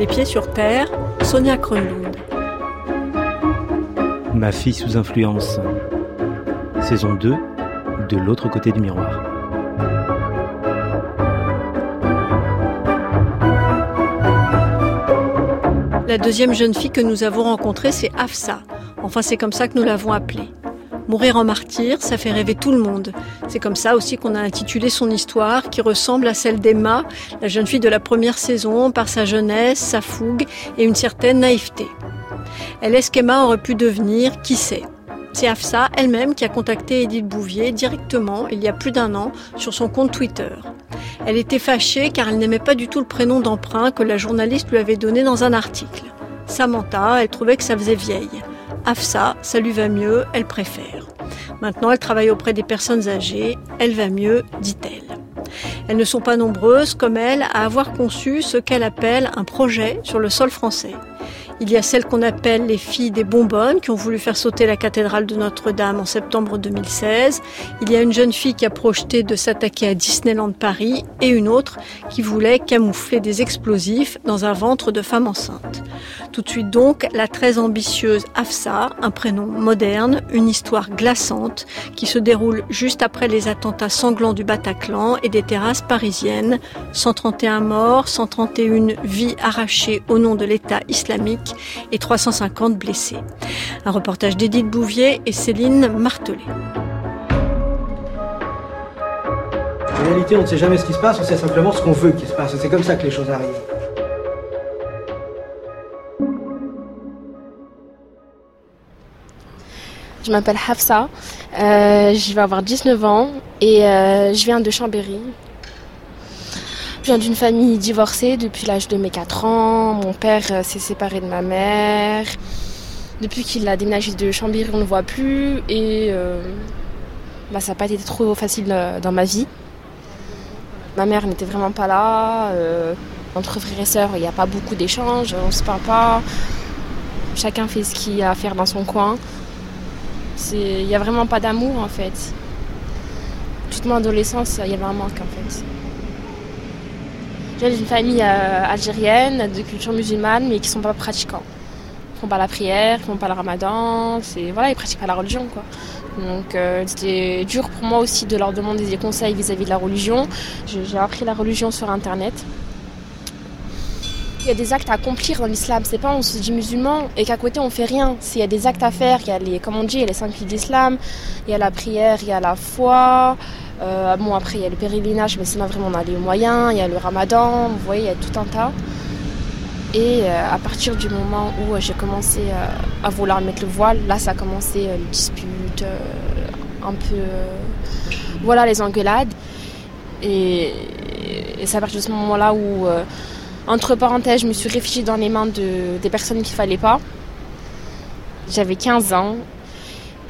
Les pieds sur terre, Sonia Kronlund. Ma fille sous influence. Saison 2, de l'autre côté du miroir. La deuxième jeune fille que nous avons rencontrée, c'est Afsa. Enfin, c'est comme ça que nous l'avons appelée. Mourir en martyr, ça fait rêver tout le monde. C'est comme ça aussi qu'on a intitulé son histoire, qui ressemble à celle d'Emma, la jeune fille de la première saison, par sa jeunesse, sa fougue et une certaine naïveté. Elle est ce qu'Emma aurait pu devenir, qui sait c'est Afsa elle-même qui a contacté Edith Bouvier directement, il y a plus d'un an, sur son compte Twitter. Elle était fâchée car elle n'aimait pas du tout le prénom d'emprunt que la journaliste lui avait donné dans un article. Samantha, elle trouvait que ça faisait vieille. Afsa, ça lui va mieux, elle préfère. Maintenant, elle travaille auprès des personnes âgées, elle va mieux, dit-elle. Elles ne sont pas nombreuses, comme elle, à avoir conçu ce qu'elle appelle un projet sur le sol français. Il y a celles qu'on appelle les filles des bonbonnes qui ont voulu faire sauter la cathédrale de Notre-Dame en septembre 2016. Il y a une jeune fille qui a projeté de s'attaquer à Disneyland Paris et une autre qui voulait camoufler des explosifs dans un ventre de femme enceinte. Tout de suite donc, la très ambitieuse Afsa, un prénom moderne, une histoire glaçante qui se déroule juste après les attentats sanglants du Bataclan et des terrasses parisiennes. 131 morts, 131 vies arrachées au nom de l'État islamique et 350 blessés. Un reportage d'Edith Bouvier et Céline Martelet. En réalité, on ne sait jamais ce qui se passe, on sait simplement ce qu'on veut qu'il se passe. C'est comme ça que les choses arrivent. Je m'appelle Hafsa, euh, je vais avoir 19 ans et euh, je viens de Chambéry, je viens d'une famille divorcée depuis l'âge de mes 4 ans. Mon père euh, s'est séparé de ma mère. Depuis qu'il a déménagé de Chambéry, on ne voit plus. Et euh, bah, ça n'a pas été trop facile euh, dans ma vie. Ma mère n'était vraiment pas là. entre frères et sœurs, il n'y a pas beaucoup d'échanges. On ne se parle pas. Chacun fait ce qu'il a à faire dans son coin. Il n'y a vraiment pas d'amour en fait. Toute mon adolescence, il y avait un manque en fait. J'ai une famille euh, algérienne de culture musulmane, mais qui ne sont pas pratiquants. Ils ne font pas la prière, ils ne font pas le ramadan, voilà, ils pratiquent pas la religion quoi. Donc euh, c'était dur pour moi aussi de leur demander des conseils vis-à-vis de la religion. J'ai appris la religion sur internet. Il y a des actes à accomplir dans l'islam. C'est pas on se dit musulman et qu'à côté on fait rien. Il y a des actes à faire. Il y a les, comme on dit, il y a les cinq piliers d'islam. Il y a la prière, il y a la foi. Euh, bon, après, il y a le pèlerinage, mais sinon, vraiment, on a les moyens. Il y a le ramadan, vous voyez, il y a tout un tas. Et euh, à partir du moment où j'ai commencé euh, à vouloir mettre le voile, là, ça a commencé les disputes, un peu. voilà, les engueulades. Et, c'est à partir de ce moment-là où, entre parenthèses, je me suis réfugiée dans les mains de, des personnes qu'il fallait pas. J'avais 15 ans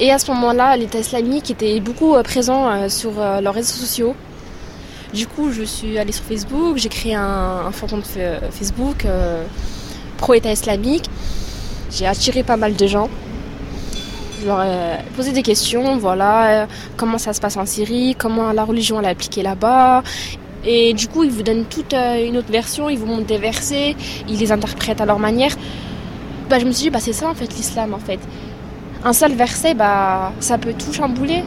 et à ce moment-là, l'État islamique était beaucoup euh, présent euh, sur euh, leurs réseaux sociaux. Du coup, je suis allée sur Facebook, j'ai créé un, un Facebook pro-État islamique. J'ai attiré pas mal de gens. Je leur ai posé des questions, voilà, comment ça se passe en Syrie, comment la religion elle est appliquée là-bas. Et du coup, ils vous donnent toute une autre version, ils vous montrent des versets, ils les interprètent à leur manière. Bah, je me suis dit, bah, c'est ça en fait l'islam en fait un seul verset, bah, ça peut tout chambouler.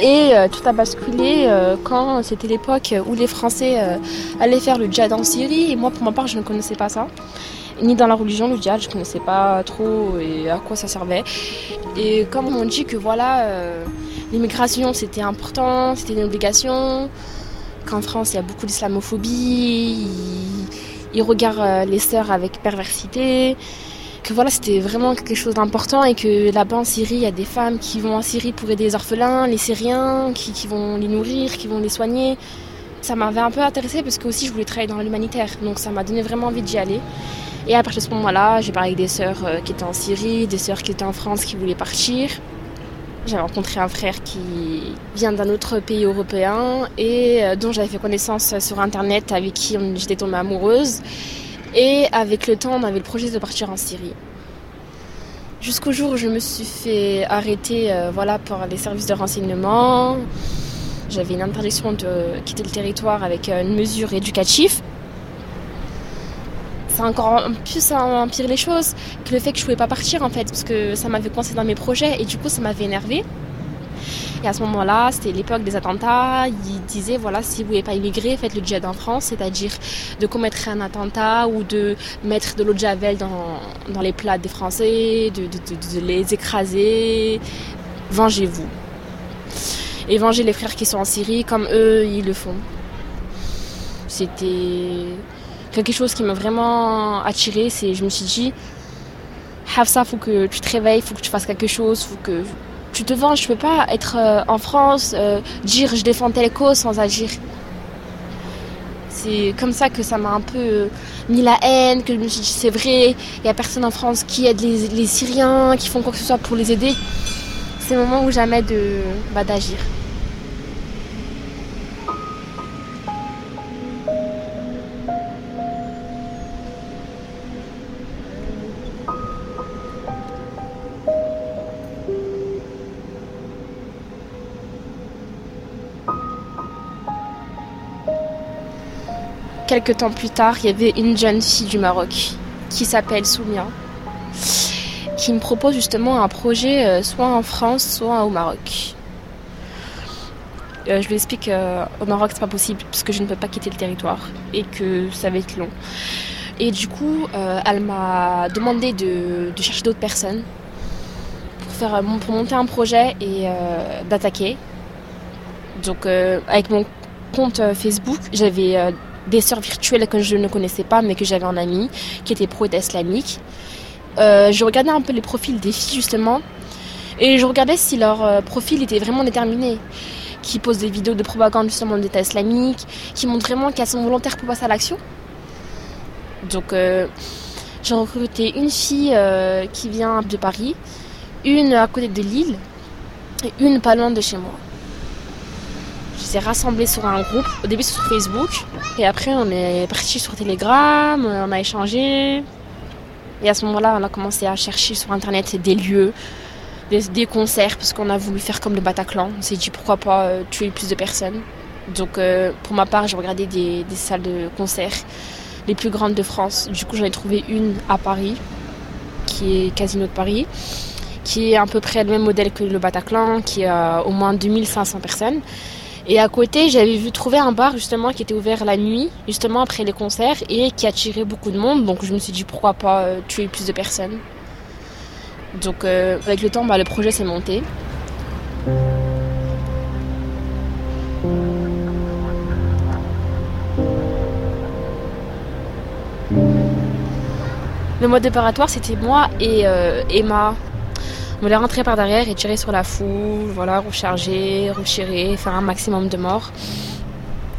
Et euh, tout a basculé euh, quand c'était l'époque où les Français euh, allaient faire le djihad en Syrie. Et moi, pour ma part, je ne connaissais pas ça. Ni dans la religion, le djihad, je ne connaissais pas trop et à quoi ça servait. Et comme on dit que voilà, l'immigration c'était important, c'était une obligation, qu'en France, il y a beaucoup d'islamophobie, ils, regardent euh, les sœurs avec perversité, que voilà, c'était vraiment quelque chose d'important et que là-bas en Syrie, il y a des femmes qui vont en Syrie pour aider les orphelins, les Syriens, qui, qui vont les nourrir, qui vont les soigner. Ça m'avait un peu intéressée parce que aussi je voulais travailler dans l'humanitaire, donc ça m'a donné vraiment envie d'y aller. Et à partir de ce moment-là, j'ai parlé avec des sœurs euh, qui étaient en Syrie, des sœurs qui étaient en France qui voulaient partir. J'avais rencontré un frère qui vient d'un autre pays européen et euh, dont j'avais fait connaissance sur internet, avec qui j'étais tombée amoureuse. Et avec le temps, on avait le projet de partir en Syrie. Jusqu'au jour où je me suis fait arrêter euh, voilà, par les services de renseignement. J'avais une interdiction de quitter le territoire avec une mesure éducative. Ça encore plus empiré les choses que le fait que je pouvais pas partir en fait, parce que ça m'avait coincé dans mes projets et du coup ça m'avait énervé. Et à ce moment-là, c'était l'époque des attentats. Ils disaient, voilà, si vous voulez pas immigrer, faites le djihad en France, c'est-à-dire de commettre un attentat ou de mettre de l'eau de javel dans, dans les plats des Français, de les écraser. Vengez-vous. Et vengez les frères qui sont en Syrie comme eux, ils le font. C'était quelque chose qui m'a vraiment attiré. C'est, je me suis dit, Hafsa, faut que tu te réveilles, faut que tu fasses quelque chose, faut que tu te vends, je peux pas être euh, en France, euh, dire je défends telle cause sans agir. C'est comme ça que ça m'a un peu euh, mis la haine, que je me suis dit c'est vrai, il n'y a personne en France qui aide les, Syriens, qui font quoi que ce soit pour les aider. C'est le moment où jamais de bah, d'agir. Quelques temps plus tard, il y avait une jeune fille du Maroc qui s'appelle Soumia, qui me propose justement un projet euh, soit en France, soit au Maroc. Euh, je lui explique euh, Maroc c'est pas possible parce que je ne peux pas quitter le territoire et que ça va être long. Et du coup, elle m'a demandé de, chercher d'autres personnes pour, faire, pour monter un projet et d'attaquer. Donc avec mon compte Facebook, j'avais des sœurs virtuelles que je ne connaissais pas, mais que j'avais en ami, qui était pro islamique. Euh, je regardais un peu les profils des filles, justement, et je regardais si leur euh, profil était vraiment déterminé. Qui posent des vidéos de propagande, justement, d'État islamique, qui montrent vraiment qu'elles sont volontaires pour passer à l'action. Donc, euh, j'ai recruté une fille qui vient de Paris, une à côté de Lille, et une pas loin de chez moi. Je les ai rassemblés sur un groupe, au début sur Facebook, et après on est parti sur Telegram, on a échangé. Et à ce moment-là, on a commencé à chercher sur internet des lieux, des, concerts, parce qu'on a voulu faire comme le Bataclan. On s'est dit pourquoi pas euh, tuer plus de personnes. Donc euh, pour ma part, j'ai regardé des, des, salles de concert les plus grandes de France. Du coup, j'en ai trouvé une à Paris, qui est Casino de Paris, qui est à peu près le même modèle que le Bataclan, qui a au moins 2500 personnes. Et à côté, j'avais vu trouver un bar justement qui était ouvert la nuit, justement après les concerts, et qui attirait beaucoup de monde. Donc je me suis dit pourquoi pas euh, tuer plus de personnes. Donc euh, avec le temps, bah, le projet s'est monté. Le mode opératoire, c'était moi et euh, Emma, on voulait rentrer par derrière et tirer sur la foule, voilà, recharger, retirer, faire un maximum de morts.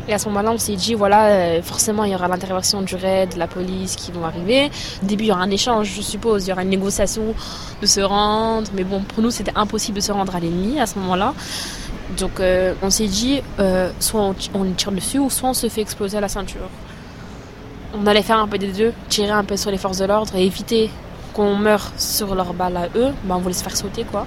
Et à ce moment-là, on s'est dit, voilà, euh, forcément, il y aura l'intervention du RAID, de la police qui vont arriver. Au début, il y aura un échange, je suppose, il y aura une négociation de se rendre. Mais bon, pour nous, c'était impossible de se rendre à l'ennemi à ce moment-là. Donc, euh, on s'est dit, euh, soit on, on tire dessus, ou soit on se fait exploser à la ceinture. On allait faire un peu des deux, tirer un peu sur les forces de l'ordre et éviter qu'on meurt sur leur balle à eux, bah on voulait se faire sauter quoi.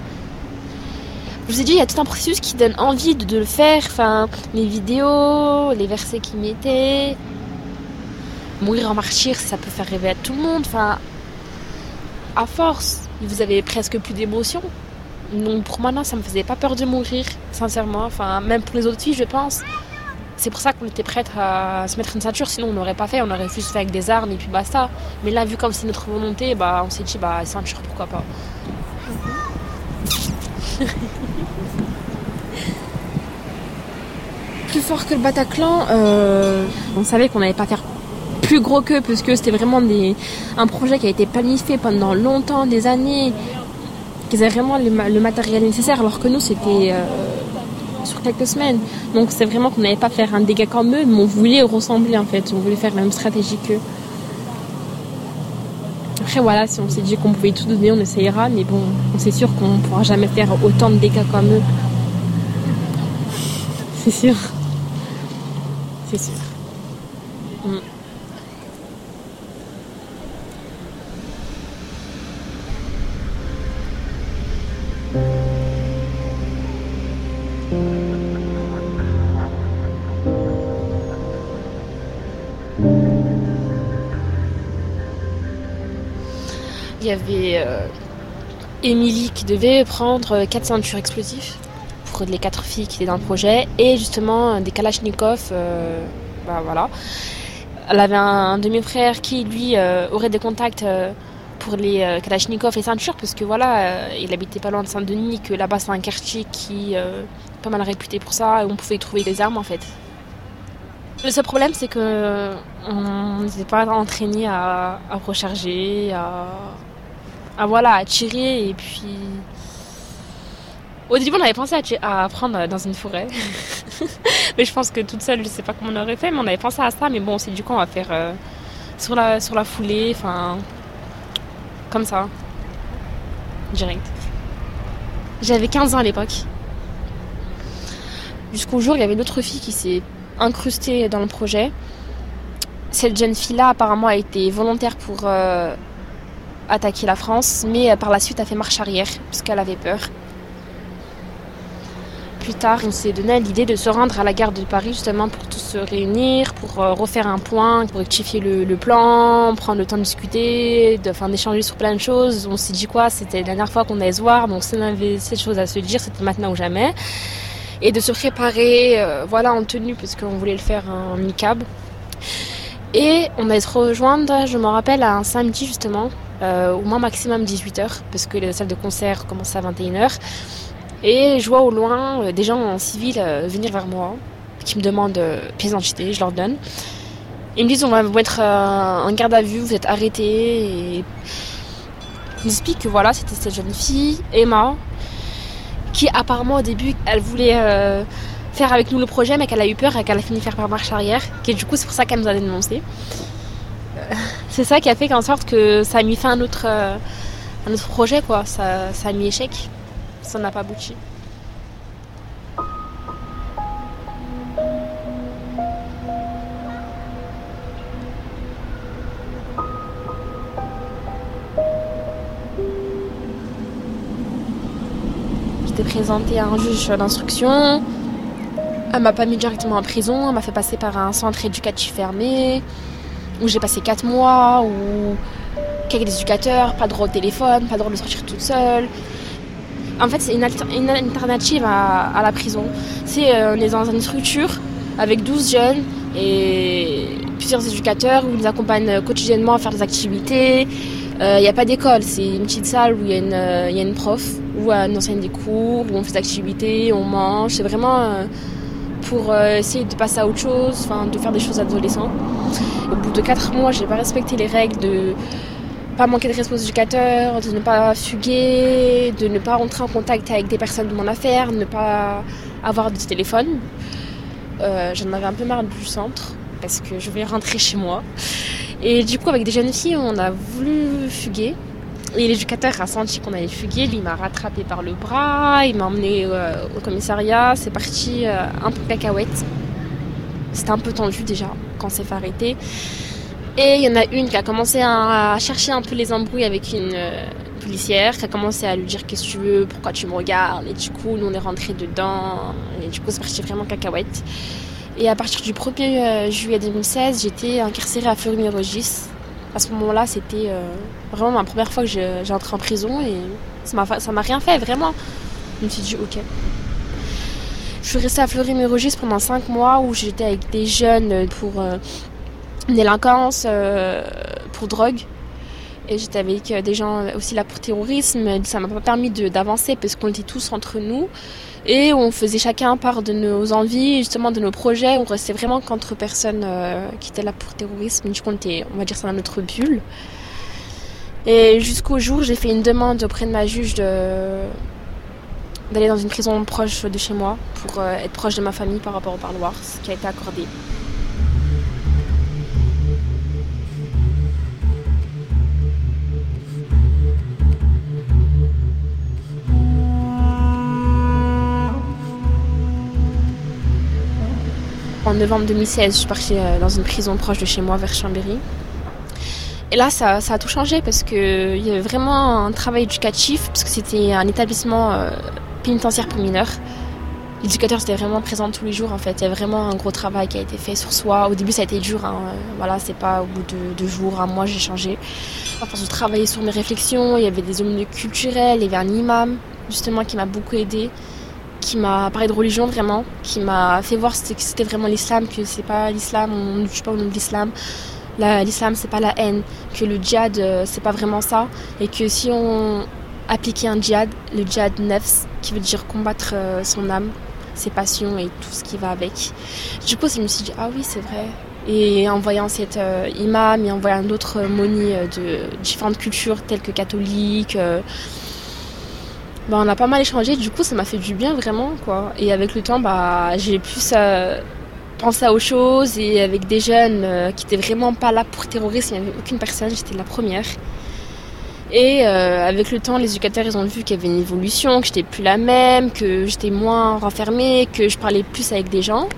Je vous ai dit, il y a tout un processus qui donne envie de, le faire. Enfin, les vidéos, les versets qu'ils mettaient. Mourir en martyr, ça peut faire rêver à tout le monde. Enfin, à force, vous avez presque plus d'émotion. Donc pour moi, non, ça me faisait pas peur de mourir, sincèrement. Enfin, même pour les autres filles, je pense. C'est pour ça qu'on était prête à se mettre une ceinture, sinon on n'aurait pas fait, on aurait juste fait avec des armes et puis basta. Mais là, vu comme c'est notre volonté, bah, on s'est dit, bah, ceinture, pourquoi pas. plus fort que le Bataclan, euh, on savait qu'on n'allait pas faire plus gros qu'eux, parce que c'était vraiment un projet qui a été planifié pendant longtemps, des années, qu'ils avaient vraiment le, matériel nécessaire, alors que nous, c'était... Euh, sur quelques semaines. Donc c'est vraiment qu'on n'allait pas faire un dégât comme eux, mais on voulait ressembler en fait, on voulait faire la même stratégie qu'eux. Après voilà, si on s'est dit qu'on pouvait tout donner, on essayera, mais bon, on sait sûr qu'on ne pourra jamais faire autant de dégâts comme eux. C'est sûr. C'est sûr. Mm. Il y avait Émilie qui devait prendre quatre ceintures explosives pour les quatre filles qui étaient dans le projet et justement des Kalachnikov. bah voilà. Elle avait un, demi-frère qui lui aurait des contacts pour les euh, et ceintures, parce que voilà, euh, il habitait pas loin de Saint-Denis, que là-bas c'est un quartier qui euh, est pas mal réputé pour ça, et on pouvait y trouver des armes en fait. Le seul problème, c'est que on n'était pas entraîné à, recharger, à, voilà, à tirer, et puis. Au début, on avait pensé à, apprendre dans une forêt. mais je pense que toute seule, je sais pas comment on aurait fait, mais on avait pensé à ça. Mais bon, c'est du coup, on va faire sur, la, sur la foulée. Enfin, comme ça. Direct. J'avais 15 ans à l'époque. Jusqu'au jour, il y avait une autre fille qui s'est incrustée dans le projet. Cette jeune fille-là, apparemment, a été volontaire pour euh, attaquer la France, mais euh, par la suite a fait marche arrière, puisqu'elle avait peur. Plus tard, on s'est donné l'idée de se rendre à la gare de Paris justement pour tous se réunir, pour euh, refaire un point, pour rectifier le, plan, prendre le temps de discuter, d'échanger sur plein de choses. On s'est dit quoi? C'était la dernière fois qu'on allait se voir, donc si on avait cette chose à se dire, c'était maintenant ou jamais. Et de se préparer, euh, voilà, en tenue, parce qu'on voulait le faire en mi-cab. Et on allait se rejoindre, je me rappelle, à un samedi justement, euh, au moins maximum 18h, parce que les salles de concert commençaient à 21h. Et je vois au loin euh, des gens en civil euh, venir vers moi, qui me demandent euh, pièce d'identité, je leur donne. Ils me disent on va vous mettre en garde à vue, vous êtes arrêtés. Et... Ils m'expliquent que voilà, c'était cette jeune fille, Emma, qui apparemment au début, elle voulait faire avec nous le projet, mais qu'elle a eu peur et qu'elle a fini faire par marche arrière. Et du coup, c'est pour ça qu'elle nous a dénoncé. c'est ça qui a fait qu'en sorte que ça a mis fin à notre, à notre projet, quoi. Ça, ça a mis échec ça n'a pas abouti. J'étais présentée à un juge d'instruction. Elle m'a pas mis directement en prison, elle m'a fait passer par un centre éducatif fermé, où j'ai passé 4 mois, où quelques éducateurs, pas de droit au téléphone, pas de droit de sortir toute seule. En fait, c'est une, alternative à, la prison. C'est euh, on est dans une structure avec 12 jeunes et plusieurs éducateurs où ils nous accompagnent quotidiennement à faire des activités. Il euh, n'y a pas d'école, c'est une petite salle où il y, euh, y, a une prof, où on enseigne des cours, où on fait des activités, on mange. C'est vraiment pour essayer de passer à autre chose, de faire des choses adolescentes. Au bout de 4 mois, j'ai pas respecté les règles de pas manquer de respect aux éducateurs, de ne pas fuguer, de ne pas rentrer en contact avec des personnes de mon affaire, ne pas avoir de téléphone. Euh, J'en avais un peu marre du centre parce que je voulais rentrer chez moi. Et du coup, avec des jeunes filles, on a voulu fuguer. Et l'éducateur a senti qu'on allait fuguer. Il m'a rattrapé par le bras, il m'a emmené euh, au commissariat. C'est parti euh, un peu cacahuète. C'était un peu tendu déjà quand c'est fait arrêter. Et il y en a une qui a commencé à chercher un peu les embrouilles avec une euh, policière, qui a commencé à lui dire qu'est-ce que tu veux, pourquoi tu me regardes? Et du coup, nous on est rentrés dedans. Et du coup, c'est parti vraiment cacahuète. Et à partir du 1er euh, juillet 2016, j'étais incarcérée à Fleury-Mérogis. À ce moment-là, c'était vraiment ma première fois que j'ai entré en prison et ça m'a rien fait, vraiment. Je me suis dit, ok. Je suis restée à Fleury-Mérogis pendant 5 mois où j'étais avec des jeunes pour délinquance, euh, pour drogue. Et j'étais avec euh, des gens aussi là pour terrorisme. Ça m'a pas permis d'avancer parce qu'on était tous entre nous. Et on faisait chacun part de nos envies, justement de nos projets. On restait vraiment qu'entre personnes euh, qui étaient là pour terrorisme. Du coup, on était, on va dire ça, dans notre bulle. Et jusqu'au jour, j'ai fait une demande auprès de ma juge d'aller dans une prison proche de chez moi pour être proche de ma famille par rapport au parloir, ce qui a été accordé. En novembre 2016, je suis partie euh, dans une prison proche de chez moi, vers Chambéry. Et là, ça, a tout changé parce qu'il y avait vraiment un travail éducatif, parce que c'était un établissement euh, pénitentiaire pour mineurs. L'éducateur était vraiment présent tous les jours en fait. Il y a vraiment un gros travail qui a été fait sur soi. Au début, ça a été dur. Hein. Voilà, c'est pas au bout de deux jours, un mois, j'ai changé. À force de travailler sur mes réflexions, il y avait des hommes culturels, il y avait un imam justement qui m'a beaucoup aidé, qui m'a parlé de religion vraiment, qui m'a fait voir que c'était vraiment l'islam, que c'est pas l'islam, on ne touche pas au nom de l'islam. L'islam c'est pas la haine, que le djihad euh, c'est pas vraiment ça, et que si on appliquait un djihad, le djihad nefs, qui veut dire combattre euh, son âme, ses passions et tout ce qui va avec. Du coup, je me suis dit, ah oui, c'est vrai. Et en voyant cet euh, imam et en voyant d'autres monis de différentes cultures telles que catholiques, bah, on a pas mal échangé, du coup ça m'a fait du bien vraiment quoi. Et avec le temps bah j'ai euh, penser à autre chose et avec des jeunes euh, qui étaient vraiment pas là pour terroriser, il n'y avait aucune personne, j'étais la première. Et euh, avec le temps, les éducateurs ils ont vu qu'il y avait une évolution, que j'étais plus la même, que j'étais moins renfermée, que je parlais plus avec des gens.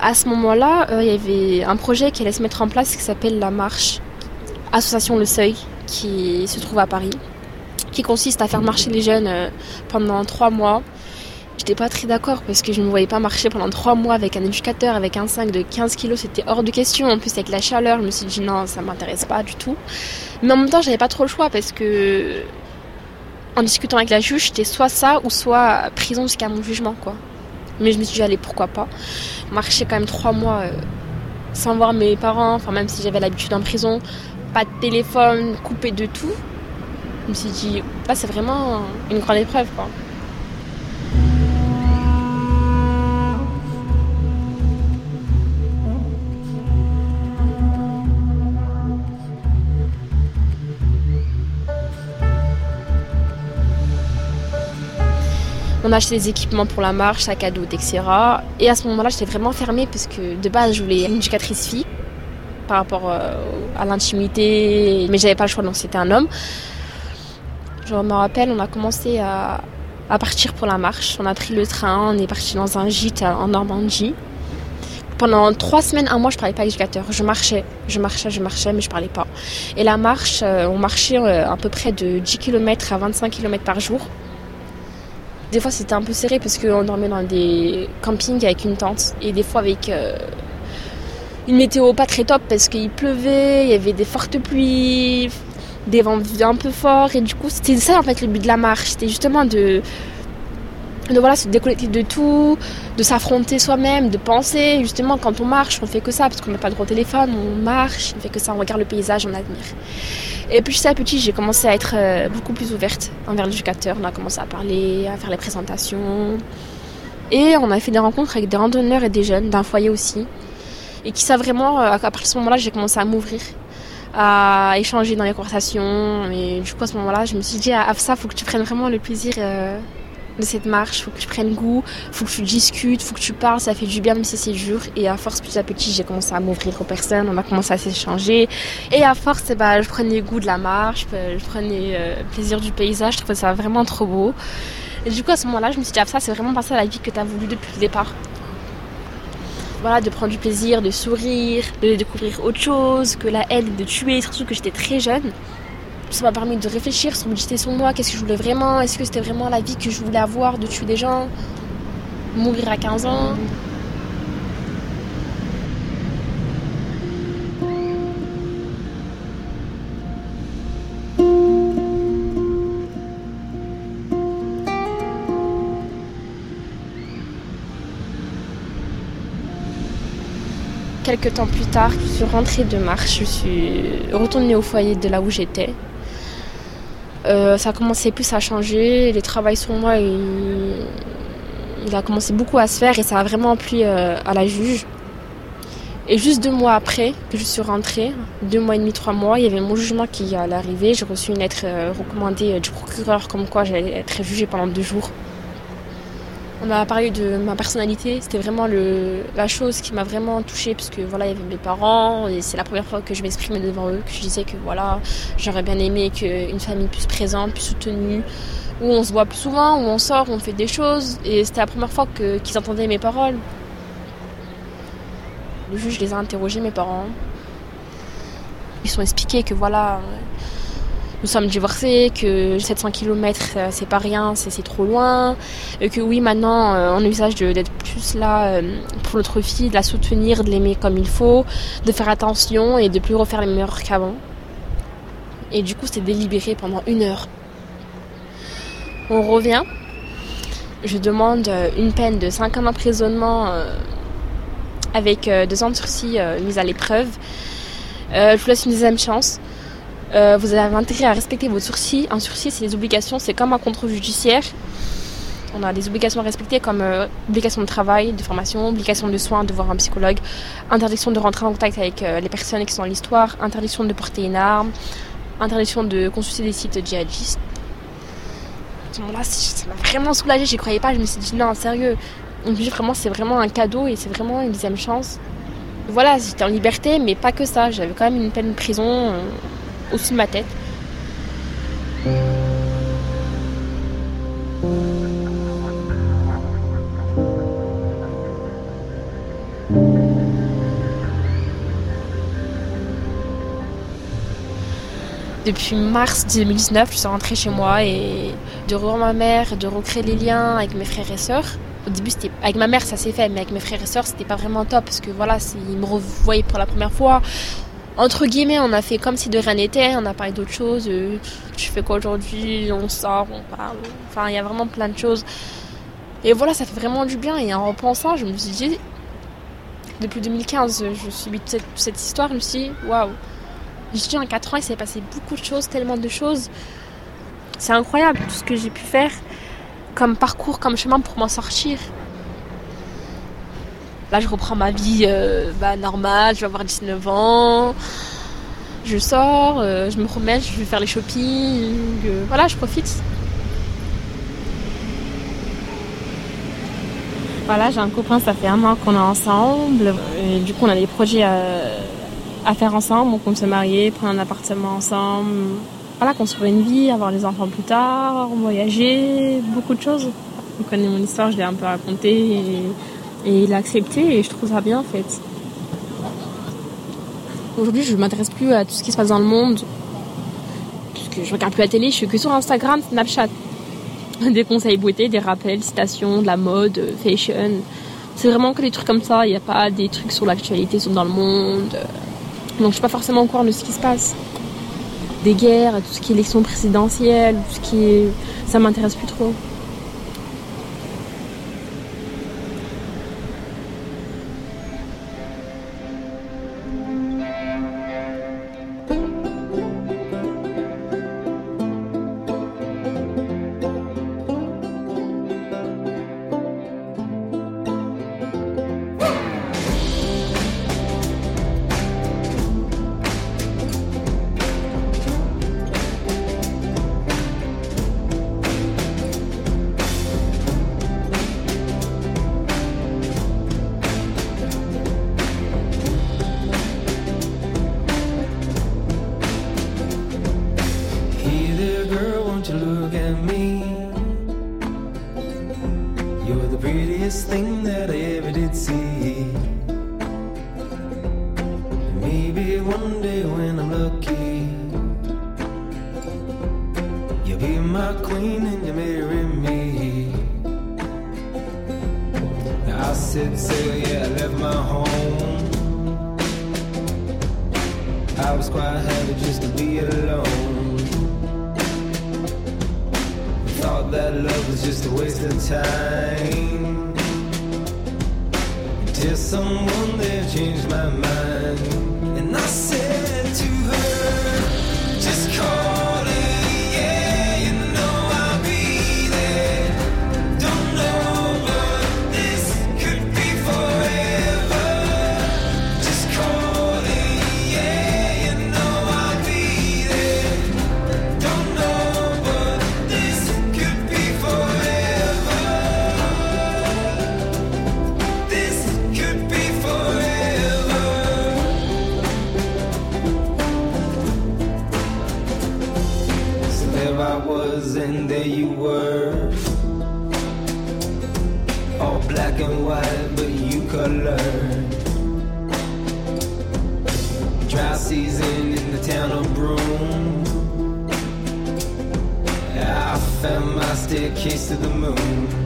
À ce moment-là, il y avait un projet qui allait se mettre en place qui s'appelle la marche Association Le Seuil, qui se trouve à Paris qui consiste à faire marcher les jeunes euh, pendant trois mois. J'étais pas très d'accord parce que je ne me voyais pas marcher pendant trois mois avec un éducateur, avec un sac de 15 kilos, c'était hors de question. En plus, avec la chaleur, je me suis dit non, ça m'intéresse pas du tout. Mais en même temps, j'avais pas trop le choix parce que en discutant avec la juge, c'était soit ça ou soit prison jusqu'à mon jugement, quoi. Mais je me suis dit, allez, pourquoi pas. Marcher quand même trois mois euh, sans voir mes parents, enfin, même si j'avais l'habitude en prison, pas de téléphone, coupé de tout. Je me suis dit, là c'est vraiment une grande épreuve quoi. On a acheté des équipements pour la marche, sac à dos, etc. Et à ce moment-là, j'étais vraiment fermée parce que de base, je voulais une éducatrice fille par rapport euh, à l'intimité, mais j'avais pas le choix, donc c'était un homme. Je me rappelle, on a commencé à, partir pour la marche. On a pris le train, on est parti dans un gîte en Normandie. Pendant trois semaines, un mois, je parlais pas éducateur. Je marchais, je marchais, je marchais, mais je parlais pas. Et la marche, euh, on marchait euh, à peu près de 10 km à 25 km par jour. Des fois, c'était un peu serré parce qu'on dormait dans des campings avec une tente. Et des fois, avec euh, une météo pas très top parce qu'il pleuvait, il y avait des fortes pluies des vents un peu forts. Et du coup, c'était ça en fait le but de la marche. C'était justement de, de voilà, se déconnecter de tout, de s'affronter soi-même, de penser. Justement, quand on marche, on fait que ça parce qu'on n'a pas de gros téléphone, on marche, on fait que ça, on regarde le paysage, on admire. Et puis petit à petit, j'ai commencé à être euh, beaucoup plus ouverte envers l'éducateur. On a commencé à parler, à faire les présentations. Et on a fait des rencontres avec des randonneurs et des jeunes, d'un foyer aussi. Et qui savent vraiment, euh, à partir de ce moment-là, j'ai commencé à m'ouvrir à échanger dans les conversations. Et du coup, à ce moment-là, je me suis dit, à Afsa, faut que tu prennes vraiment le plaisir euh, de cette marche, faut que tu prennes goût, faut que tu discutes, faut que tu parles, ça fait du bien même si c'est dur. Et à force, petit à petit, j'ai commencé à m'ouvrir aux personnes, on a commencé à s'échanger. Et à force, eh ben, je prenais goût de la marche, je prenais euh, plaisir du paysage, je trouvais ça vraiment trop beau. Et du coup, à ce moment-là, je me suis dit, Afsa, c'est vraiment pas ça la vie que tu as voulu depuis le départ voilà, de prendre du plaisir, de sourire, de découvrir autre chose que la haine, de tuer, surtout que j'étais très jeune. Ça m'a permis de réfléchir, de méditer sur moi, qu'est-ce que je voulais vraiment, est-ce que c'était vraiment la vie que je voulais avoir, de tuer des gens, mourir à 15 ans. quelques temps plus tard, je suis rentrée de marche, je suis retournée au foyer de là où j'étais. Euh, ça a commencé plus à changer, le travail sur moi, il, a commencé beaucoup à se faire et ça a vraiment plu euh, à la juge. Et juste deux mois après que je suis rentrée, deux mois et demi, trois mois, il y avait mon jugement qui allait arriver. J'ai reçu une lettre euh, recommandée du procureur comme quoi j'allais être jugée pendant deux jours. On a parlé de ma personnalité, c'était vraiment le, la chose qui m'a vraiment touchée parce que voilà, il y avait mes parents et c'est la première fois que je m'exprimais devant eux, que je disais que voilà, j'aurais bien aimé qu'une famille plus présente, plus soutenue, où on se voit plus souvent, où on sort, où on fait des choses et c'était la première fois qu'ils entendaient mes paroles. Le juge les a interrogés, mes parents. Ils sont expliqués que voilà, nous sommes divorcés, que 700 km c'est pas rien, c'est trop loin, et que oui maintenant euh, on envisage d'être plus là euh, pour notre fille, de la soutenir, de l'aimer comme il faut, de faire attention et de plus refaire les meilleurs qu'avant. Et du coup, c'était délibéré pendant une heure. On revient. Je demande euh, une peine de 5 ans d'emprisonnement euh, avec euh, deux ans de sursis mis à l'épreuve. je vous laisse une deuxième chance. Vous avez intérêt à respecter votre sursis. Un sursis, c'est des obligations, c'est comme un contrôle judiciaire. On a des obligations à respecter comme euh, obligation de travail, de formation, obligation de soins, de voir un psychologue, interdiction de rentrer en contact avec euh, les personnes qui sont dans l'histoire, interdiction de porter une arme, interdiction de consulter des sites djihadistes. Là, ça m'a vraiment soulagée, j'y croyais pas, je me suis dit non, sérieux. Donc, vraiment, c'est vraiment un cadeau et c'est vraiment une deuxième chance. Voilà, j'étais en liberté, mais pas que ça, j'avais quand même une peine de prison euh, au-dessus de ma tête. Depuis mars 2019, je suis rentrée chez moi et de revoir ma mère, de recréer les liens avec mes frères et sœurs. Au début, c'était avec ma mère, ça s'est fait, mais avec mes frères et sœurs, c'était pas vraiment top parce que voilà, ils me revoyaient pour la première fois. Entre guillemets, on a fait comme si de rien n'était, on a parlé d'autres choses. Euh, tu fais quoi aujourd'hui On sort, on parle. Enfin, il y a vraiment plein de choses. Et voilà, ça fait vraiment du bien. Et en repensant, je me suis dit, depuis 2015, je suis cette, cette histoire, je me suis dit, waouh, je dis en 4 ans, il s'est passé beaucoup de choses, tellement de choses. C'est incroyable tout ce que j'ai pu faire comme parcours, comme chemin pour m'en sortir. Là, je reprends ma vie euh, bah, normale, je vais avoir 19 ans. Je sors, euh, je me remets, je vais faire les shopping. Euh, voilà, je profite. Voilà, j'ai un copain, ça fait un an qu'on est ensemble. Et du coup, on a des projets à faire ensemble. On compte se marier, prendre un appartement ensemble. Voilà, construire une vie, avoir des enfants plus tard, voyager, beaucoup de choses. Il connaît mon histoire, je l'ai un peu racontée il a accepté et je trouve ça bien en fait. Aujourd'hui, je m'intéresse plus à tout ce qui se passe dans le monde. Puisque je regarde plus la télé, je suis que sur Instagram, Snapchat. Des conseils beauté, des rappels, citations, de la mode, fashion. C'est vraiment que des trucs comme ça. Il n'y a pas des trucs sur l'actualité, sur dans le monde. Donc je suis pas forcément au courant de ce qui se passe. Des guerres, tout ce qui est élection présidentielle, tout ce qui est... Ça m'intéresse plus trop. I set sail, yeah, I left my home. I was quite happy just to be alone. Thought that love was just a waste of time. Till someone there changed my mind, and I said to her. there you were. All black and white, but you colored. Dry season in the town of Broome. I found my staircase to the moon.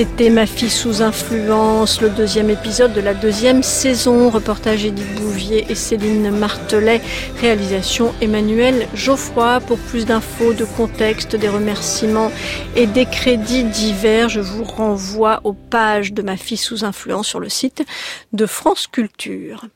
C'était Ma fille sous influence, le deuxième épisode de la deuxième saison. Reportage Edith Bouvier et Céline Martelet. Réalisation Emmanuel Geoffroy. Pour plus d'infos, de contexte, des remerciements et des crédits divers, je vous renvoie aux pages de Ma fille sous influence sur le site de France Culture.